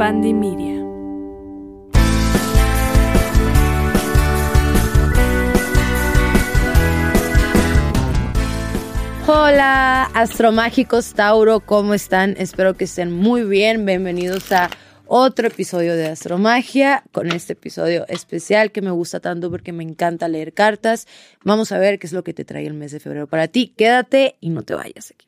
Pandemia. Hola, astromágicos Tauro, ¿cómo están? Espero que estén muy bien. Bienvenidos a otro episodio de Astromagia, con este episodio especial que me gusta tanto porque me encanta leer cartas. Vamos a ver qué es lo que te trae el mes de febrero para ti. Quédate y no te vayas aquí.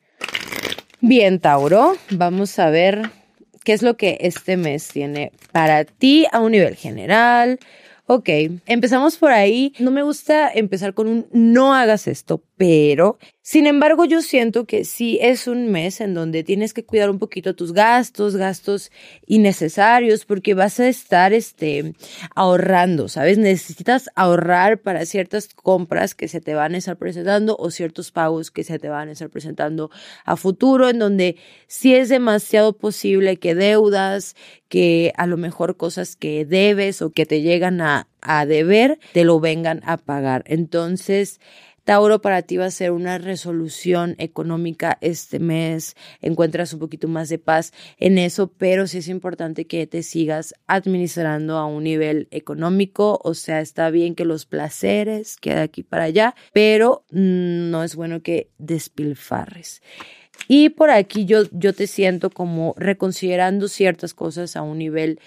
Bien, Tauro, vamos a ver qué es lo que este mes tiene para ti a un nivel general. Ok, empezamos por ahí. No me gusta empezar con un no hagas esto, pero sin embargo yo siento que sí es un mes en donde tienes que cuidar un poquito tus gastos, gastos innecesarios, porque vas a estar este, ahorrando, ¿sabes? Necesitas ahorrar para ciertas compras que se te van a estar presentando o ciertos pagos que se te van a estar presentando a futuro, en donde sí es demasiado posible que deudas, que a lo mejor cosas que debes o que te llegan a, a deber, te lo vengan a pagar. Entonces, Tauro para ti va a ser una resolución económica este mes, encuentras un poquito más de paz en eso, pero sí es importante que te sigas administrando a un nivel económico, o sea, está bien que los placeres queden aquí para allá, pero no es bueno que despilfarres. Y por aquí yo, yo te siento como reconsiderando ciertas cosas a un nivel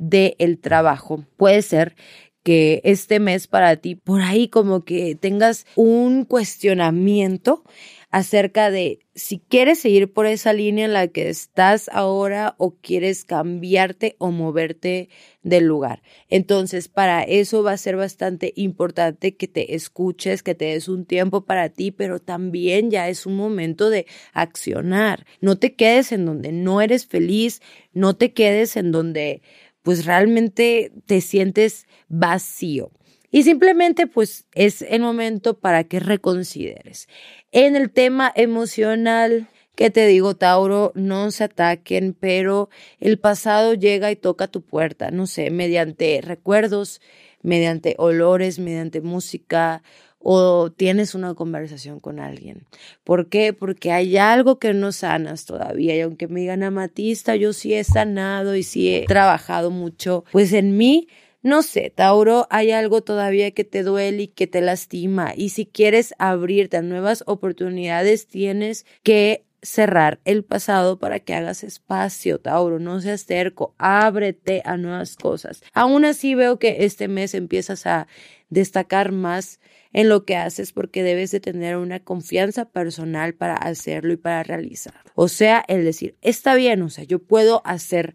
del el trabajo. Puede ser que este mes para ti, por ahí como que tengas un cuestionamiento acerca de si quieres seguir por esa línea en la que estás ahora o quieres cambiarte o moverte del lugar. Entonces, para eso va a ser bastante importante que te escuches, que te des un tiempo para ti, pero también ya es un momento de accionar. No te quedes en donde no eres feliz, no te quedes en donde pues realmente te sientes vacío. Y simplemente pues es el momento para que reconsideres. En el tema emocional, que te digo, Tauro, no se ataquen, pero el pasado llega y toca tu puerta, no sé, mediante recuerdos, mediante olores, mediante música o tienes una conversación con alguien. ¿Por qué? Porque hay algo que no sanas todavía y aunque me digan amatista, yo sí he sanado y sí he trabajado mucho, pues en mí no sé, Tauro, hay algo todavía que te duele y que te lastima. Y si quieres abrirte a nuevas oportunidades, tienes que cerrar el pasado para que hagas espacio, Tauro, no seas terco, ábrete a nuevas cosas. Aún así veo que este mes empiezas a destacar más en lo que haces porque debes de tener una confianza personal para hacerlo y para realizar. O sea, el decir, está bien, o sea, yo puedo hacer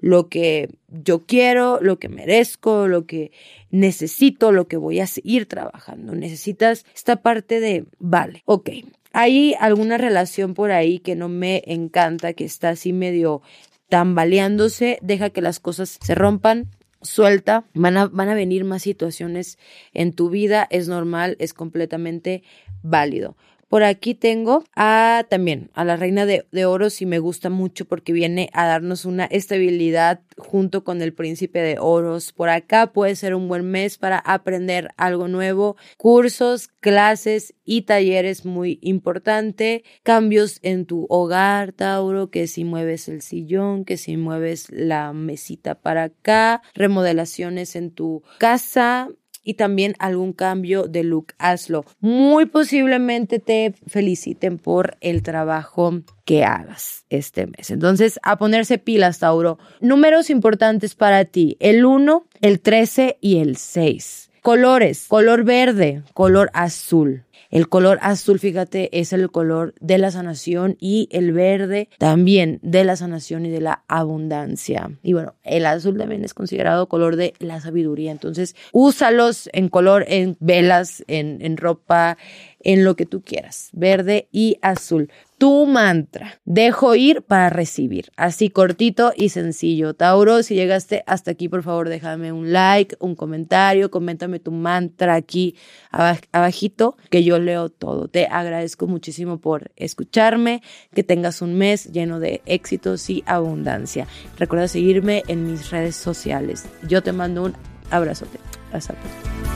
lo que yo quiero, lo que merezco, lo que necesito, lo que voy a seguir trabajando. Necesitas esta parte de, vale, ok, hay alguna relación por ahí que no me encanta, que está así medio tambaleándose, deja que las cosas se rompan, suelta, van a, van a venir más situaciones en tu vida, es normal, es completamente válido. Por aquí tengo a también a la reina de, de, oros y me gusta mucho porque viene a darnos una estabilidad junto con el príncipe de oros. Por acá puede ser un buen mes para aprender algo nuevo, cursos, clases y talleres muy importante, cambios en tu hogar, Tauro, que si mueves el sillón, que si mueves la mesita para acá, remodelaciones en tu casa, y también algún cambio de look, hazlo. Muy posiblemente te feliciten por el trabajo que hagas este mes. Entonces, a ponerse pilas, Tauro. Números importantes para ti, el 1, el 13 y el 6. Colores, color verde, color azul. El color azul, fíjate, es el color de la sanación y el verde también de la sanación y de la abundancia. Y bueno, el azul también es considerado color de la sabiduría. Entonces, úsalos en color, en velas, en, en ropa, en lo que tú quieras, verde y azul. Tu mantra, dejo ir para recibir, así cortito y sencillo. Tauro, si llegaste hasta aquí, por favor, déjame un like, un comentario, coméntame tu mantra aquí abajito, que yo leo todo. Te agradezco muchísimo por escucharme, que tengas un mes lleno de éxitos y abundancia. Recuerda seguirme en mis redes sociales. Yo te mando un abrazote. Hasta pronto.